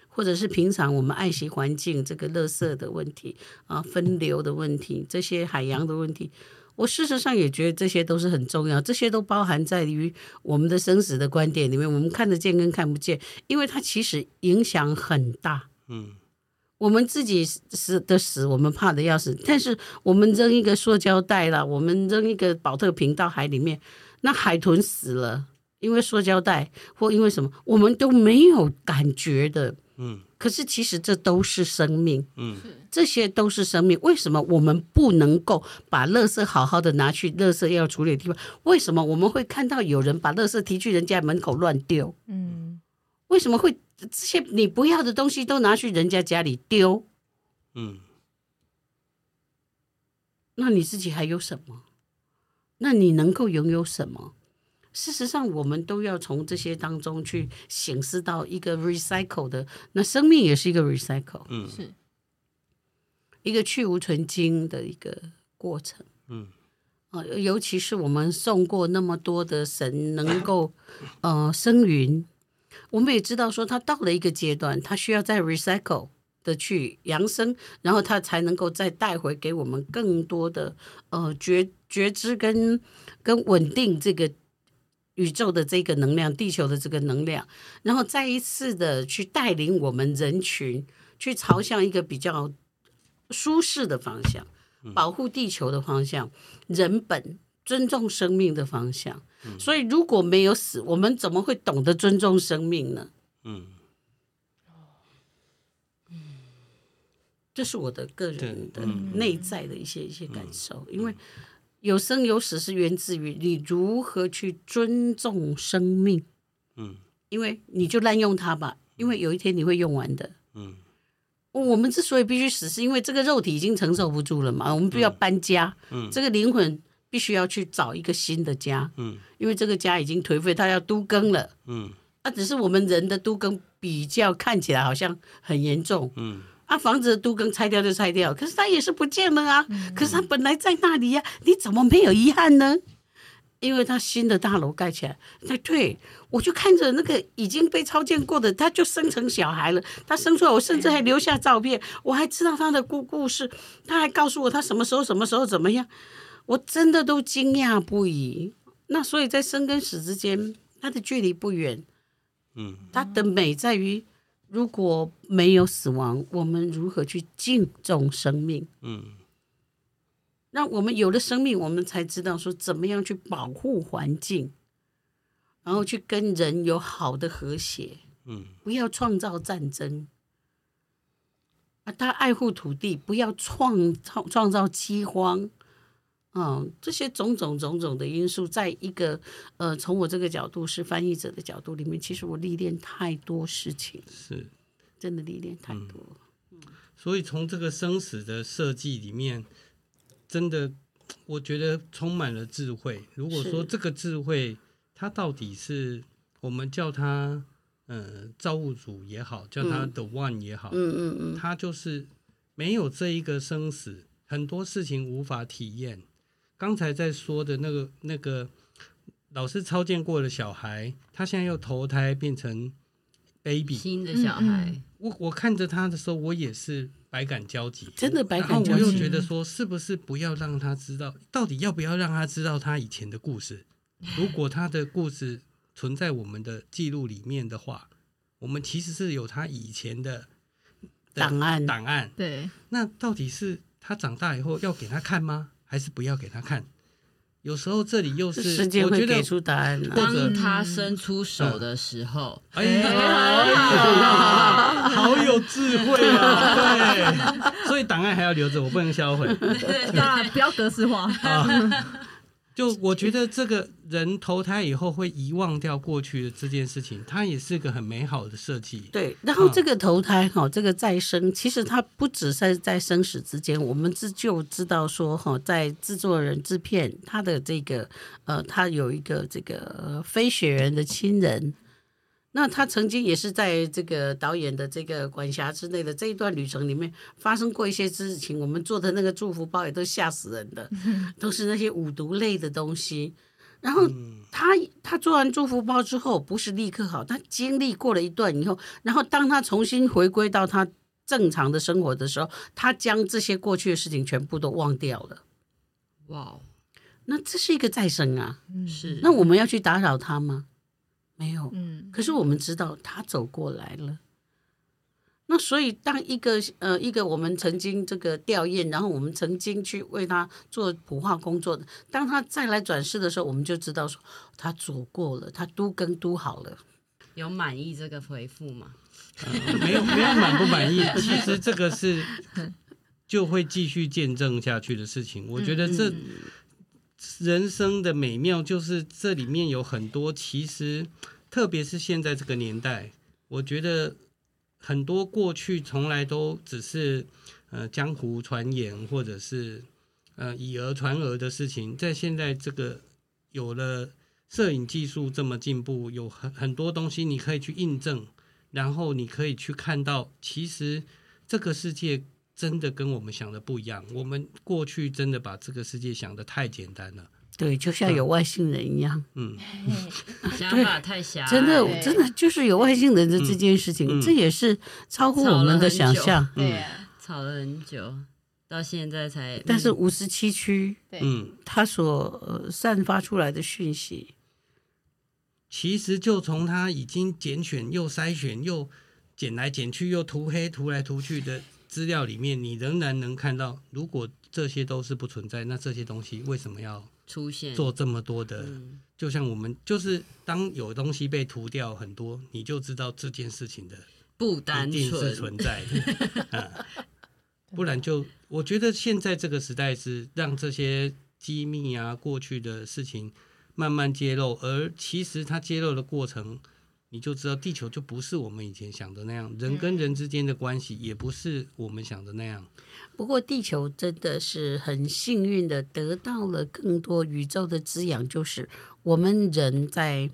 或者是平常我们爱惜环境这个垃圾的问题啊，分流的问题，这些海洋的问题，我事实上也觉得这些都是很重要，这些都包含在于我们的生死的观点里面，我们看得见跟看不见，因为它其实影响很大。嗯，我们自己死的死，我们怕的要死，但是我们扔一个塑胶袋啦，我们扔一个保特瓶到海里面，那海豚死了，因为塑胶袋或因为什么，我们都没有感觉的。嗯，可是其实这都是生命，嗯，这些都是生命。为什么我们不能够把垃圾好好的拿去垃圾要处理的地方？为什么我们会看到有人把垃圾提去人家门口乱丢？嗯，为什么会这些你不要的东西都拿去人家家里丢？嗯，那你自己还有什么？那你能够拥有什么？事实上，我们都要从这些当中去省思到一个 recycle 的，那生命也是一个 recycle，嗯，是。一个去无存精的一个过程，嗯，啊，尤其是我们送过那么多的神能够呃生云，我们也知道说他到了一个阶段，他需要再 recycle 的去扬升，然后他才能够再带回给我们更多的呃觉觉知跟跟稳定这个。宇宙的这个能量，地球的这个能量，然后再一次的去带领我们人群去朝向一个比较舒适的方向，保护地球的方向，人本尊重生命的方向。所以如果没有死，我们怎么会懂得尊重生命呢？嗯，这是我的个人的内在的一些一些感受，因为。有生有死是源自于你如何去尊重生命，嗯，因为你就滥用它吧，因为有一天你会用完的，嗯。我们之所以必须死，是因为这个肉体已经承受不住了嘛，我们必须要搬家，嗯，这个灵魂必须要去找一个新的家，嗯，因为这个家已经颓废，它要都更了，嗯，啊，只是我们人的都更比较看起来好像很严重，嗯。啊，房子都跟拆掉就拆掉，可是它也是不见了啊。嗯、可是它本来在那里呀、啊，你怎么没有遗憾呢？因为它新的大楼盖起来，对对，我就看着那个已经被超荐过的，他就生成小孩了。他生出来，我甚至还留下照片，我还知道他的故故事。他还告诉我他什么时候、什么时候怎么样，我真的都惊讶不已。那所以在生跟死之间，它的距离不远。嗯，它的美在于，如果没有死亡，我们如何去敬重生命？嗯。那我们有了生命，我们才知道说怎么样去保护环境，然后去跟人有好的和谐。嗯，不要创造战争。啊，他爱护土地，不要创创创造饥荒。嗯，这些种种种种的因素，在一个呃，从我这个角度是翻译者的角度里面，其实我历练太多事情，是真的历练太多。嗯，所以从这个生死的设计里面。真的，我觉得充满了智慧。如果说这个智慧，它到底是我们叫它，呃，造物主也好，叫它 The One 也好，嗯嗯嗯，它就是没有这一个生死，很多事情无法体验。刚才在说的那个那个老师超见过的小孩，他现在又投胎变成 baby 新的小孩，我我看着他的时候，我也是。百感交集，真的百感交集。然后我又觉得说，是不是不要让他知道，到底要不要让他知道他以前的故事？如果他的故事存在我们的记录里面的话，我们其实是有他以前的档案。档案。对。那到底是他长大以后要给他看吗？还是不要给他看？有时候这里又是时间会给出答案。当他伸出手的时候，哎呀，好有智慧啊！对，所以档案还要留着，我不能销毁。当然不要格式化。就我觉得这个人投胎以后会遗忘掉过去的这件事情，它也是个很美好的设计。对，然后这个投胎哈，嗯、这个再生，其实它不只是在生死之间，我们自就知道说哈，在制作人制片他的这个呃，他有一个这个非血缘的亲人。那他曾经也是在这个导演的这个管辖之内的这一段旅程里面发生过一些事情，我们做的那个祝福包也都吓死人的，都是那些五毒类的东西。然后他他做完祝福包之后，不是立刻好，他经历过了一段以后，然后当他重新回归到他正常的生活的时候，他将这些过去的事情全部都忘掉了。哇，那这是一个再生啊，是。那我们要去打扰他吗？没有，嗯，可是我们知道他走过来了。那所以，当一个呃一个我们曾经这个吊唁，然后我们曾经去为他做普化工作的，当他再来转世的时候，我们就知道说他走过了，他都跟都好了。有满意这个回复吗？呃、没有，没有满不满意。其实这个是就会继续见证下去的事情。我觉得这。人生的美妙就是这里面有很多，其实特别是现在这个年代，我觉得很多过去从来都只是呃江湖传言，或者是呃以讹传讹的事情，在现在这个有了摄影技术这么进步，有很很多东西你可以去印证，然后你可以去看到，其实这个世界。真的跟我们想的不一样。我们过去真的把这个世界想的太简单了，对，就像有外星人一样。嗯，想法太狭隘。真的，真的就是有外星人的这件事情，这也是超乎我们的想象。对，吵了很久，到现在才。但是五十七区，嗯，它所散发出来的讯息，其实就从它已经拣选又筛选又剪来剪去又涂黑涂来涂去的。资料里面，你仍然能看到，如果这些都是不存在，那这些东西为什么要出现？做这么多的，就像我们就是当有东西被涂掉很多，你就知道这件事情的不单纯是存在的，啊，不然就我觉得现在这个时代是让这些机密啊、过去的事情慢慢揭露，而其实它揭露的过程。你就知道地球就不是我们以前想的那样，人跟人之间的关系也不是我们想的那样。不过地球真的是很幸运的，得到了更多宇宙的滋养，就是我们人在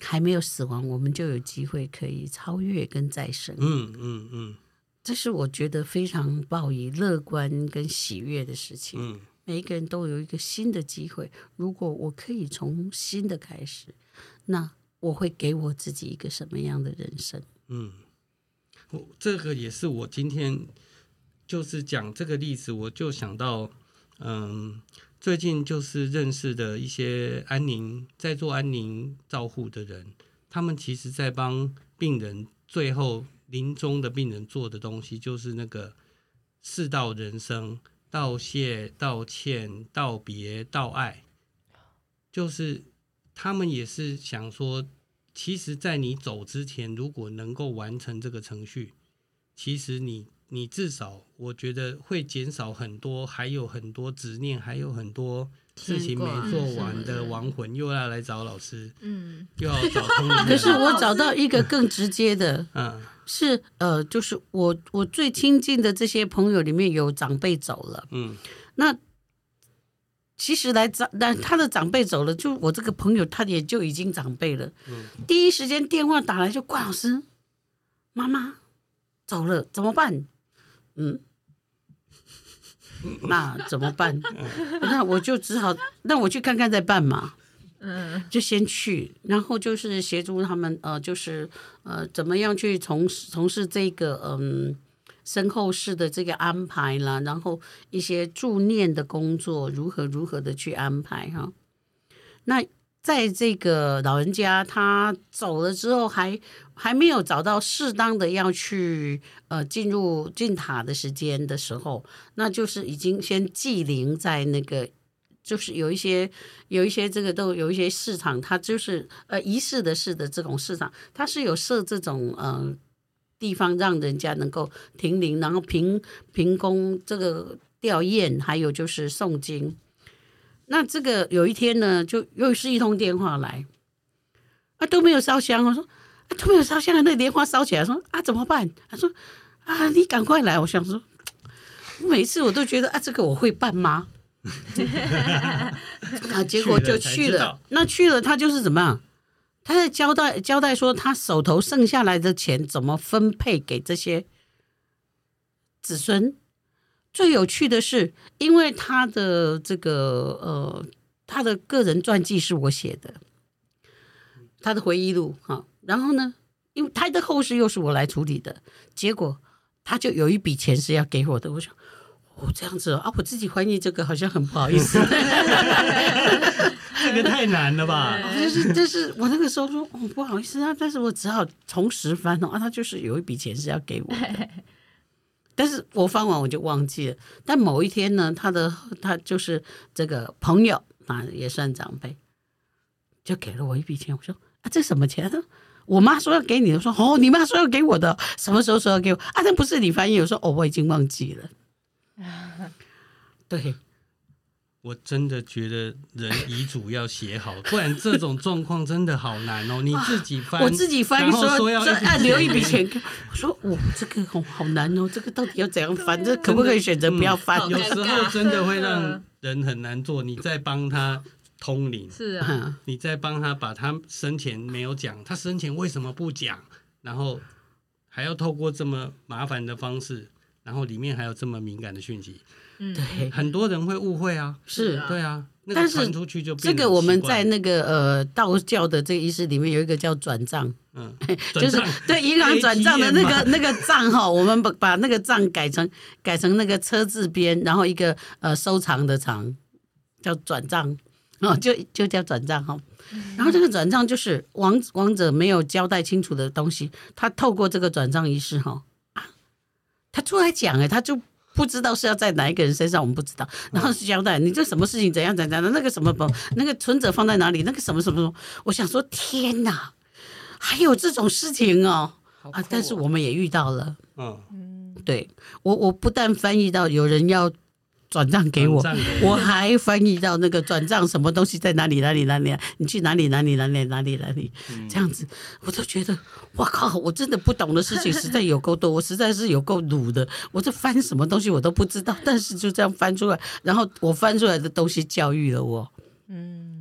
还没有死亡，我们就有机会可以超越跟再生。嗯嗯嗯，这是我觉得非常抱以乐观跟喜悦的事情。嗯，每一个人都有一个新的机会。如果我可以从新的开始，那我会给我自己一个什么样的人生？嗯，我这个也是我今天就是讲这个例子，我就想到，嗯，最近就是认识的一些安宁在做安宁照护的人，他们其实在帮病人最后。临终的病人做的东西，就是那个四道人生：道谢、道歉、道别、道爱。就是他们也是想说，其实，在你走之前，如果能够完成这个程序，其实你你至少，我觉得会减少很多，还有很多执念，还有很多。事情没做完的亡魂又要来找老师，嗯，又要找通灵。可是我找到一个更直接的，嗯，是呃，就是我我最亲近的这些朋友里面有长辈走了，嗯，那其实来长，那他的长辈走了，就我这个朋友他也就已经长辈了，嗯，第一时间电话打来就怪老师，妈妈走了怎么办？嗯。那怎么办？那我就只好，那我去看看再办嘛。嗯，就先去，然后就是协助他们，呃，就是呃，怎么样去从从事这个嗯身后事的这个安排啦，然后一些助念的工作如何如何的去安排哈。那。在这个老人家他走了之后还，还还没有找到适当的要去呃进入进塔的时间的时候，那就是已经先祭灵在那个，就是有一些有一些这个都有一些市场，它就是呃仪式的式的这种市场，它是有设这种呃地方让人家能够停灵，然后凭凭供这个吊唁，还有就是诵经。那这个有一天呢，就又是一通电话来，啊都没有烧香，我说啊都没有烧香，那莲花烧起来，说啊怎么办？他说啊你赶快来，我想说，每次我都觉得啊这个我会办吗？啊结果就去了，了那去了他就是怎么样？他在交代交代说他手头剩下来的钱怎么分配给这些子孙。最有趣的是，因为他的这个呃，他的个人传记是我写的，他的回忆录哈。然后呢，因为他的后事又是我来处理的，结果他就有一笔钱是要给我的。我想，哦，这样子啊，我自己翻译这个好像很不好意思，这个太难了吧？就是就是我那个时候说，哦，不好意思啊，但是我只好从实翻哦，啊，他就是有一笔钱是要给我的。但是我翻完我就忘记了。但某一天呢，他的他就是这个朋友啊，也算长辈，就给了我一笔钱。我说啊，这什么钱？他说我妈说要给你的。我说哦，你妈说要给我的，什么时候说要给我？啊，那不是你翻译。我说哦，我已经忘记了。对。我真的觉得人遗嘱要写好，不然这种状况真的好难哦。你自己翻，我自己翻说，说要按留一笔钱。我说，我，这个好好难哦，这个到底要怎样翻？这可不可以选择不要翻？有时候真的会让人很难做。你在帮他通灵，是啊，你在帮他把他生前没有讲，他生前为什么不讲？然后还要透过这么麻烦的方式，然后里面还有这么敏感的讯息。嗯，对，很多人会误会啊，是对啊，但是出去就这个我们在那个呃道教的这个仪式里面有一个叫转账，嗯，就是对银行转账的那个 那个账哈，我们把把那个账改成改成那个车字边，然后一个呃收藏的藏，叫转账。哦，就就叫转账哈，然后这个转账就是王王者没有交代清楚的东西，他透过这个转账仪式哈出来讲哎，他就。不知道是要在哪一个人身上，我们不知道。然后是交代你这什么事情怎样怎样的，那个什么不，那个存折放在哪里？那个什么什么什么？我想说，天哪，还有这种事情哦啊！但是我们也遇到了，嗯，对我我不但翻译到有人要。转账给我，我还翻译到那个转账什么东西在哪里哪里哪里，你去哪里哪里哪里哪里哪里，这样子，我都觉得，我靠，我真的不懂的事情实在有够多，我实在是有够鲁的，我这翻什么东西我都不知道，但是就这样翻出来，然后我翻出来的东西教育了我，嗯，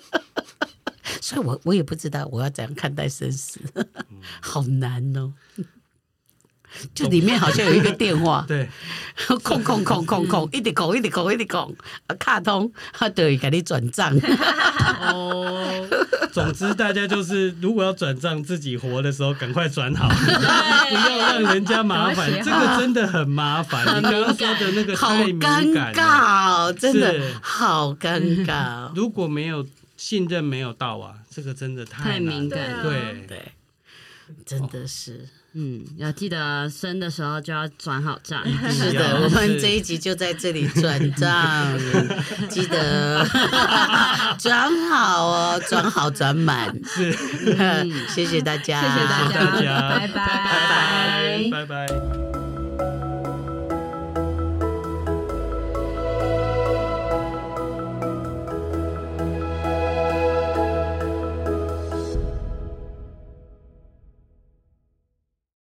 所以我我也不知道我要怎样看待生死，好难哦。就里面好像有一个电话，对，空空空空空，一直空一直空一直空，啊，卡通他都会给你转账。哦，总之大家就是，如果要转账，自己活的时候赶快转好，不要让人家麻烦，这个真的很麻烦。你刚刚说的那个太敏感了，真的好尴尬。如果没有信任没有到啊，这个真的太敏感了，对对，真的是。嗯，要记得生的时候就要转好账。是的，我们这一集就在这里转账，记得。转好哦，转好转满。是，谢谢大家，谢谢大家，拜拜，拜拜，拜拜。